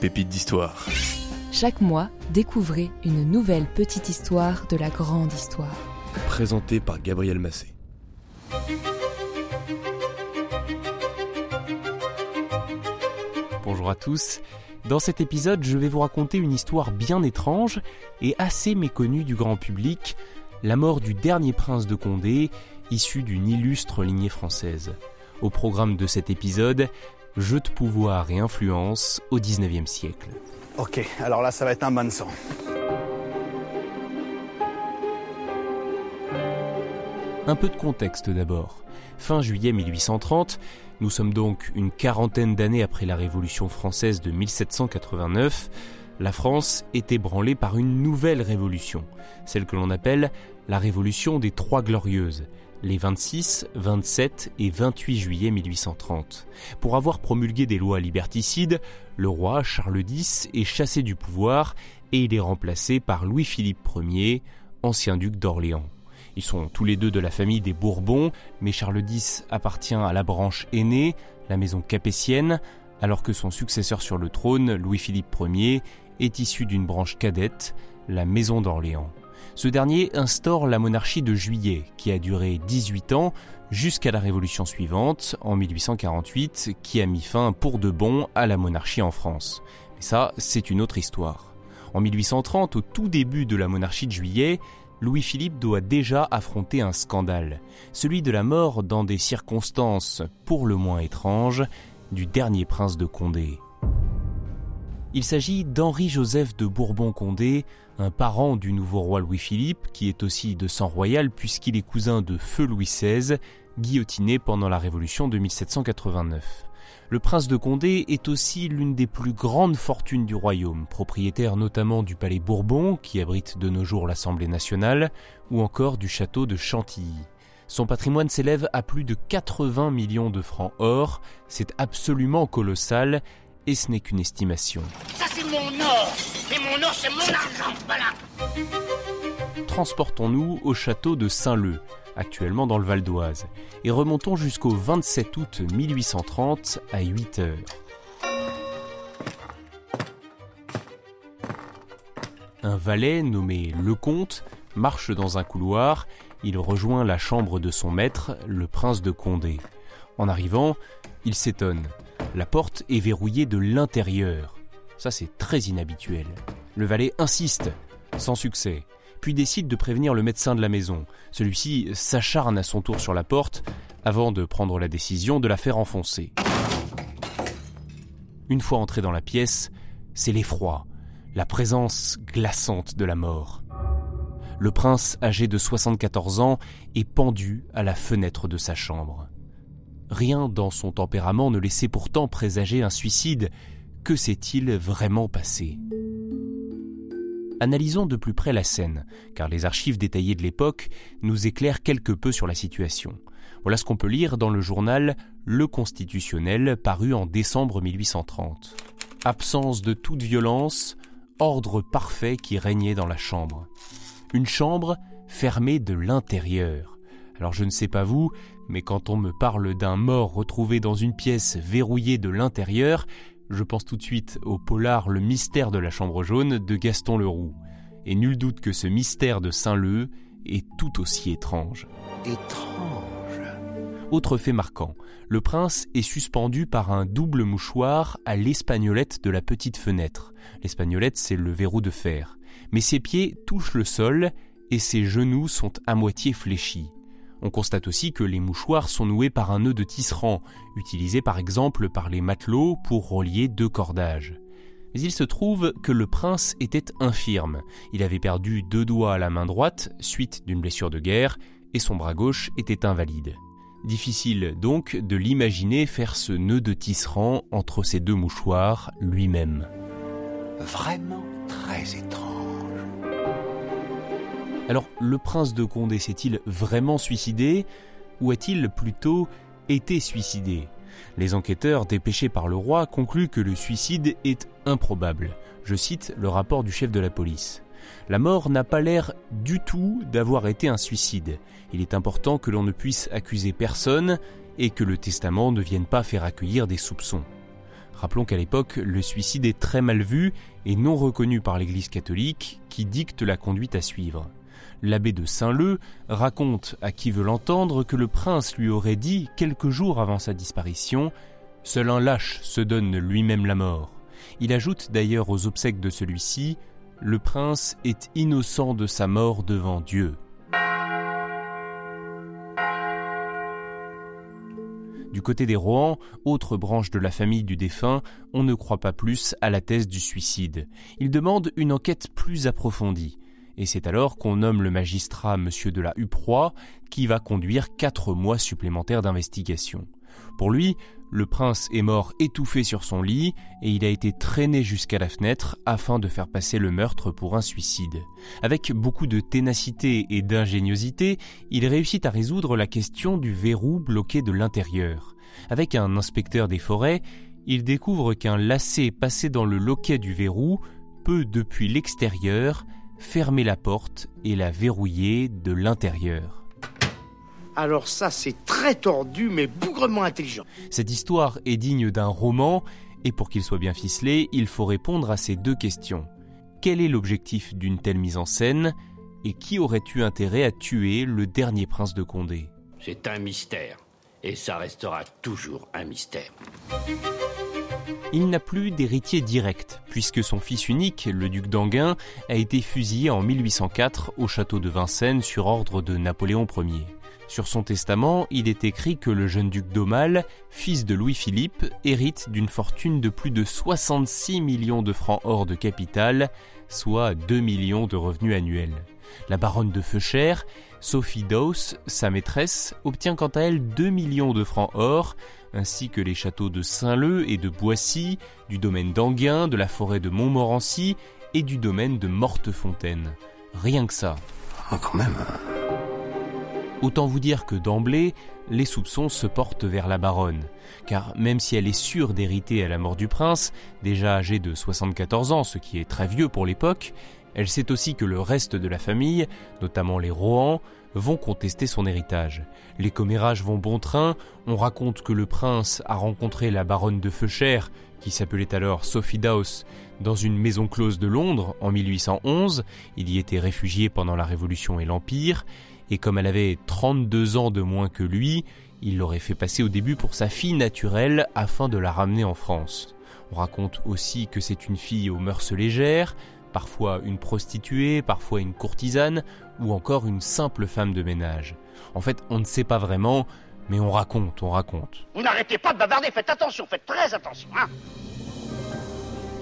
Pépite d'histoire. Chaque mois, découvrez une nouvelle petite histoire de la grande histoire. Présenté par Gabriel Massé. Bonjour à tous. Dans cet épisode, je vais vous raconter une histoire bien étrange et assez méconnue du grand public, la mort du dernier prince de Condé, issu d'une illustre lignée française. Au programme de cet épisode, jeu de pouvoir et influence au 19e siècle. Ok, alors là, ça va être un bain de sang. Un peu de contexte d'abord. Fin juillet 1830, nous sommes donc une quarantaine d'années après la Révolution française de 1789, la France est ébranlée par une nouvelle révolution, celle que l'on appelle la Révolution des Trois Glorieuses, les 26, 27 et 28 juillet 1830. Pour avoir promulgué des lois liberticides, le roi Charles X est chassé du pouvoir et il est remplacé par Louis-Philippe Ier, ancien duc d'Orléans. Ils sont tous les deux de la famille des Bourbons, mais Charles X appartient à la branche aînée, la maison capétienne, alors que son successeur sur le trône, Louis-Philippe Ier, est issu d'une branche cadette, la maison d'Orléans. Ce dernier instaure la monarchie de juillet, qui a duré 18 ans jusqu'à la révolution suivante, en 1848, qui a mis fin pour de bon à la monarchie en France. Mais ça, c'est une autre histoire. En 1830, au tout début de la monarchie de juillet, Louis-Philippe doit déjà affronter un scandale, celui de la mort dans des circonstances pour le moins étranges du dernier prince de Condé. Il s'agit d'Henri-Joseph de Bourbon-Condé, un parent du nouveau roi Louis-Philippe, qui est aussi de sang royal puisqu'il est cousin de feu Louis XVI, guillotiné pendant la Révolution de 1789. Le prince de Condé est aussi l'une des plus grandes fortunes du royaume, propriétaire notamment du palais Bourbon, qui abrite de nos jours l'Assemblée nationale, ou encore du château de Chantilly. Son patrimoine s'élève à plus de 80 millions de francs or, c'est absolument colossal, et ce n'est qu'une estimation. Ça c'est mon or Et mon or c'est mon argent, voilà Transportons-nous au château de Saint-Leu, actuellement dans le Val d'Oise, et remontons jusqu'au 27 août 1830 à 8 heures. Un valet nommé Lecomte marche dans un couloir, il rejoint la chambre de son maître, le prince de Condé. En arrivant, il s'étonne. La porte est verrouillée de l'intérieur. Ça c'est très inhabituel. Le valet insiste, sans succès puis décide de prévenir le médecin de la maison. Celui-ci s'acharne à son tour sur la porte avant de prendre la décision de la faire enfoncer. Une fois entré dans la pièce, c'est l'effroi, la présence glaçante de la mort. Le prince, âgé de 74 ans, est pendu à la fenêtre de sa chambre. Rien dans son tempérament ne laissait pourtant présager un suicide. Que s'est-il vraiment passé? Analysons de plus près la scène, car les archives détaillées de l'époque nous éclairent quelque peu sur la situation. Voilà ce qu'on peut lire dans le journal Le Constitutionnel paru en décembre 1830. Absence de toute violence, ordre parfait qui régnait dans la chambre. Une chambre fermée de l'intérieur. Alors je ne sais pas vous, mais quand on me parle d'un mort retrouvé dans une pièce verrouillée de l'intérieur, je pense tout de suite au polar Le mystère de la chambre jaune de Gaston Leroux. Et nul doute que ce mystère de Saint-Leu est tout aussi étrange. Étrange. Autre fait marquant, le prince est suspendu par un double mouchoir à l'espagnolette de la petite fenêtre. L'espagnolette, c'est le verrou de fer. Mais ses pieds touchent le sol et ses genoux sont à moitié fléchis. On constate aussi que les mouchoirs sont noués par un nœud de tisserand, utilisé par exemple par les matelots pour relier deux cordages. Mais il se trouve que le prince était infirme. Il avait perdu deux doigts à la main droite, suite d'une blessure de guerre, et son bras gauche était invalide. Difficile donc de l'imaginer faire ce nœud de tisserand entre ces deux mouchoirs lui-même. Vraiment très étrange. Alors, le prince de Condé s'est-il vraiment suicidé ou a-t-il plutôt été suicidé? Les enquêteurs dépêchés par le roi concluent que le suicide est improbable. Je cite le rapport du chef de la police. La mort n'a pas l'air du tout d'avoir été un suicide. Il est important que l'on ne puisse accuser personne et que le testament ne vienne pas faire accueillir des soupçons. Rappelons qu'à l'époque, le suicide est très mal vu et non reconnu par l'Église catholique qui dicte la conduite à suivre l'abbé de Saint-Leu raconte à qui veut l'entendre que le prince lui aurait dit, quelques jours avant sa disparition, Seul un lâche se donne lui-même la mort. Il ajoute d'ailleurs aux obsèques de celui-ci, Le prince est innocent de sa mort devant Dieu. Du côté des Rohan, autre branche de la famille du défunt, on ne croit pas plus à la thèse du suicide. Il demande une enquête plus approfondie et c'est alors qu'on nomme le magistrat Monsieur de la Huproie qui va conduire quatre mois supplémentaires d'investigation. Pour lui, le prince est mort étouffé sur son lit et il a été traîné jusqu'à la fenêtre afin de faire passer le meurtre pour un suicide. Avec beaucoup de ténacité et d'ingéniosité, il réussit à résoudre la question du verrou bloqué de l'intérieur. Avec un inspecteur des forêts, il découvre qu'un lacet passé dans le loquet du verrou peut, depuis l'extérieur, fermer la porte et la verrouiller de l'intérieur. Alors ça, c'est très tordu, mais bougrement intelligent. Cette histoire est digne d'un roman, et pour qu'il soit bien ficelé, il faut répondre à ces deux questions. Quel est l'objectif d'une telle mise en scène Et qui aurait eu intérêt à tuer le dernier prince de Condé? C'est un mystère, et ça restera toujours un mystère. Il n'a plus d'héritier direct, puisque son fils unique, le duc d'Anguin, a été fusillé en 1804 au château de Vincennes sur ordre de Napoléon Ier. Sur son testament, il est écrit que le jeune duc d'Aumale, fils de Louis-Philippe, hérite d'une fortune de plus de 66 millions de francs or de capital, soit 2 millions de revenus annuels. La baronne de Feuchères, Sophie Dawes, sa maîtresse, obtient quant à elle 2 millions de francs or, ainsi que les châteaux de Saint-Leu et de Boissy, du domaine d'Anguin, de la forêt de Montmorency et du domaine de Mortefontaine. Rien que ça. Ah, quand même. Autant vous dire que d'emblée, les soupçons se portent vers la baronne, car même si elle est sûre d'hériter à la mort du prince, déjà âgé de 74 ans, ce qui est très vieux pour l'époque, elle sait aussi que le reste de la famille, notamment les Rohan, vont contester son héritage. Les commérages vont bon train, on raconte que le prince a rencontré la baronne de Feuchères, qui s'appelait alors Sophie Dawes, dans une maison close de Londres en 1811, il y était réfugié pendant la Révolution et l'Empire, et comme elle avait 32 ans de moins que lui, il l'aurait fait passer au début pour sa fille naturelle afin de la ramener en France. On raconte aussi que c'est une fille aux mœurs légères, parfois une prostituée, parfois une courtisane, ou encore une simple femme de ménage. En fait, on ne sait pas vraiment, mais on raconte, on raconte. Vous n'arrêtez pas de bavarder, faites attention, faites très attention, hein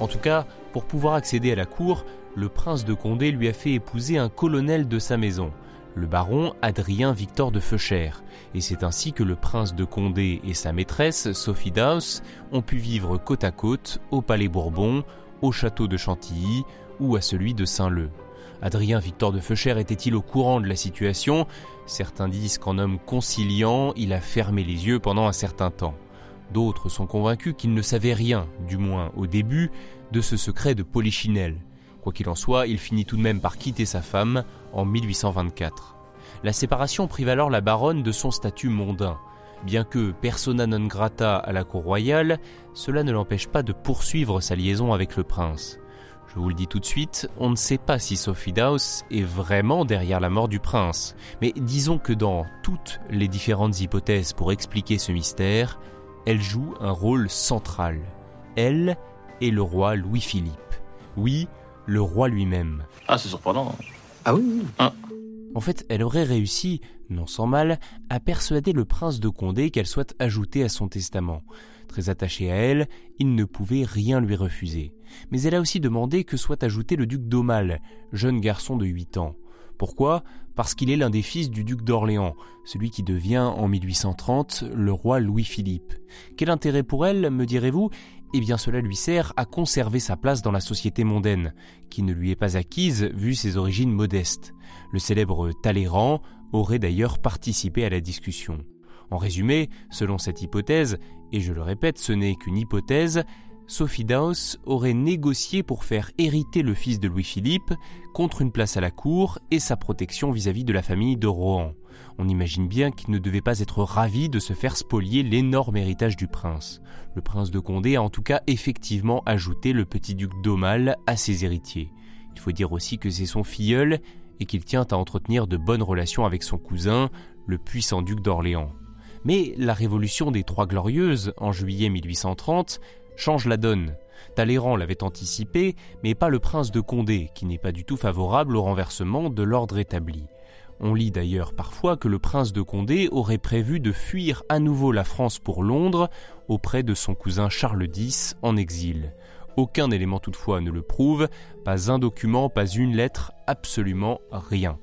En tout cas, pour pouvoir accéder à la cour, le prince de Condé lui a fait épouser un colonel de sa maison, le baron Adrien Victor de Feuchères, et c'est ainsi que le prince de Condé et sa maîtresse, Sophie Daus, ont pu vivre côte à côte au Palais Bourbon, au château de Chantilly ou à celui de Saint-Leu. Adrien Victor de Feuchères était-il au courant de la situation? Certains disent qu'en homme conciliant, il a fermé les yeux pendant un certain temps. D'autres sont convaincus qu'il ne savait rien, du moins au début, de ce secret de Polichinelle. Quoi qu'il en soit, il finit tout de même par quitter sa femme en 1824. La séparation prive alors la baronne de son statut mondain. Bien que persona non grata à la cour royale, cela ne l'empêche pas de poursuivre sa liaison avec le prince. Je vous le dis tout de suite, on ne sait pas si Sophie Dawes est vraiment derrière la mort du prince, mais disons que dans toutes les différentes hypothèses pour expliquer ce mystère, elle joue un rôle central. Elle et le roi Louis-Philippe. Oui, le roi lui-même. Ah, c'est surprenant. Ah oui, Ah. En fait, elle aurait réussi, non sans mal, à persuader le prince de Condé qu'elle soit ajoutée à son testament. Très attaché à elle, il ne pouvait rien lui refuser. Mais elle a aussi demandé que soit ajouté le duc d'Aumale, jeune garçon de 8 ans. Pourquoi? Parce qu'il est l'un des fils du duc d'Orléans, celui qui devient en 1830 le roi Louis-Philippe. Quel intérêt pour elle, me direz-vous? Eh bien cela lui sert à conserver sa place dans la société mondaine, qui ne lui est pas acquise vu ses origines modestes. Le célèbre Talleyrand aurait d'ailleurs participé à la discussion. En résumé, selon cette hypothèse, et je le répète, ce n'est qu'une hypothèse, Sophie Daos aurait négocié pour faire hériter le fils de Louis-Philippe contre une place à la cour et sa protection vis-à-vis de la famille de Rohan. On imagine bien qu'il ne devait pas être ravi de se faire spolier l'énorme héritage du prince. Le prince de Condé a en tout cas effectivement ajouté le petit duc d'Aumale à ses héritiers. Il faut dire aussi que c'est son filleul et qu'il tient à entretenir de bonnes relations avec son cousin, le puissant duc d'Orléans. Mais la révolution des Trois Glorieuses, en juillet 1830, change la donne. Talleyrand l'avait anticipé, mais pas le prince de Condé, qui n'est pas du tout favorable au renversement de l'ordre établi. On lit d'ailleurs parfois que le prince de Condé aurait prévu de fuir à nouveau la France pour Londres auprès de son cousin Charles X en exil. Aucun élément toutefois ne le prouve, pas un document, pas une lettre, absolument rien.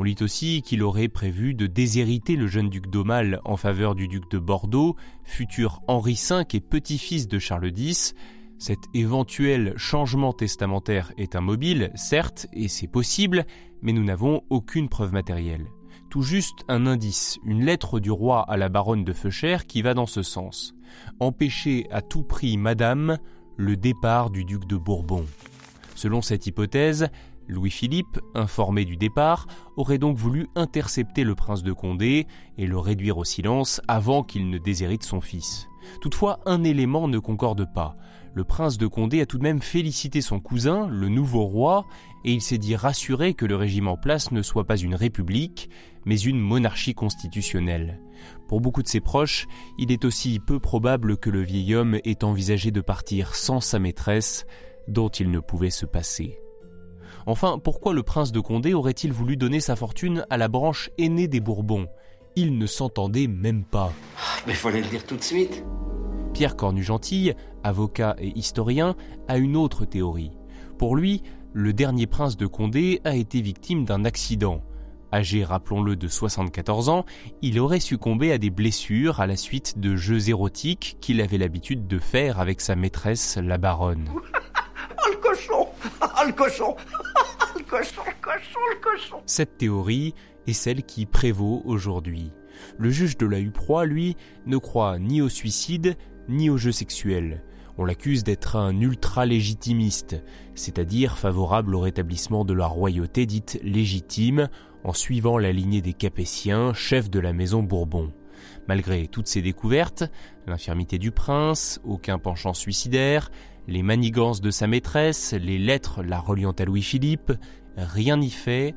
On lit aussi qu'il aurait prévu de déshériter le jeune duc d'Aumale en faveur du duc de Bordeaux, futur Henri V et petit-fils de Charles X. Cet éventuel changement testamentaire est immobile, certes, et c'est possible, mais nous n'avons aucune preuve matérielle. Tout juste un indice, une lettre du roi à la baronne de Feuchères qui va dans ce sens. Empêcher à tout prix, madame, le départ du duc de Bourbon. Selon cette hypothèse, Louis-Philippe, informé du départ, aurait donc voulu intercepter le prince de Condé et le réduire au silence avant qu'il ne déshérite son fils. Toutefois, un élément ne concorde pas. Le prince de Condé a tout de même félicité son cousin, le nouveau roi, et il s'est dit rassuré que le régime en place ne soit pas une république, mais une monarchie constitutionnelle. Pour beaucoup de ses proches, il est aussi peu probable que le vieil homme ait envisagé de partir sans sa maîtresse, dont il ne pouvait se passer. Enfin, pourquoi le prince de Condé aurait-il voulu donner sa fortune à la branche aînée des Bourbons? Il ne s'entendait même pas. Ah, mais fallait le dire tout de suite. Pierre Cornu-Gentille, avocat et historien, a une autre théorie. Pour lui, le dernier prince de Condé a été victime d'un accident. Âgé, rappelons-le, de 74 ans, il aurait succombé à des blessures à la suite de jeux érotiques qu'il avait l'habitude de faire avec sa maîtresse, la baronne. Oh le cochon Oh le cochon Cette théorie est celle qui prévaut aujourd'hui. Le juge de la Uproie, lui, ne croit ni au suicide ni au jeu sexuel. On l'accuse d'être un ultra-légitimiste, c'est-à-dire favorable au rétablissement de la royauté dite légitime, en suivant la lignée des Capétiens, chefs de la maison Bourbon. Malgré toutes ces découvertes, l'infirmité du prince, aucun penchant suicidaire, les manigances de sa maîtresse, les lettres la reliant à Louis-Philippe, rien n'y fait.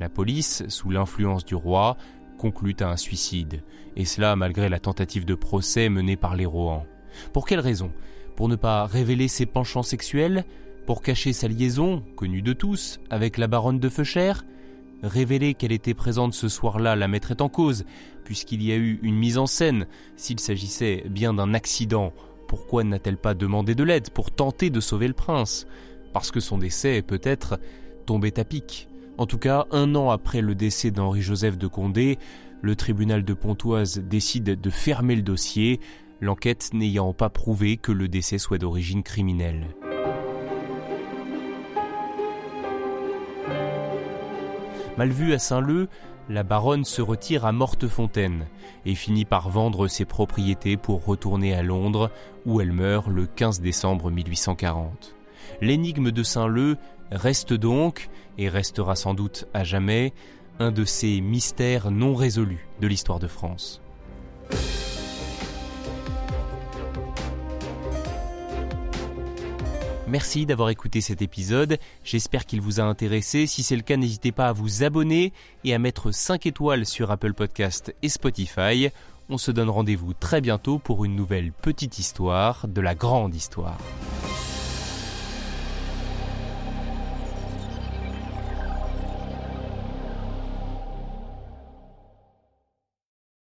La police, sous l'influence du roi, conclut à un suicide, et cela malgré la tentative de procès menée par les Rohan. Pour quelle raison? Pour ne pas révéler ses penchants sexuels? Pour cacher sa liaison, connue de tous, avec la baronne de Feuchères? Révéler qu'elle était présente ce soir-là la mettrait en cause, puisqu'il y a eu une mise en scène, s'il s'agissait bien d'un accident pourquoi n'a-t-elle pas demandé de l'aide pour tenter de sauver le prince? Parce que son décès est peut-être tombé à pic. En tout cas, un an après le décès d'Henri-Joseph de Condé, le tribunal de Pontoise décide de fermer le dossier, l'enquête n'ayant pas prouvé que le décès soit d'origine criminelle. Mal vu à Saint-Leu, la baronne se retire à Mortefontaine et finit par vendre ses propriétés pour retourner à Londres où elle meurt le 15 décembre 1840. L'énigme de Saint-Leu reste donc, et restera sans doute à jamais, un de ces mystères non résolus de l'histoire de France. Merci d'avoir écouté cet épisode, j'espère qu'il vous a intéressé. Si c'est le cas, n'hésitez pas à vous abonner et à mettre 5 étoiles sur Apple Podcast et Spotify. On se donne rendez-vous très bientôt pour une nouvelle petite histoire de la grande histoire.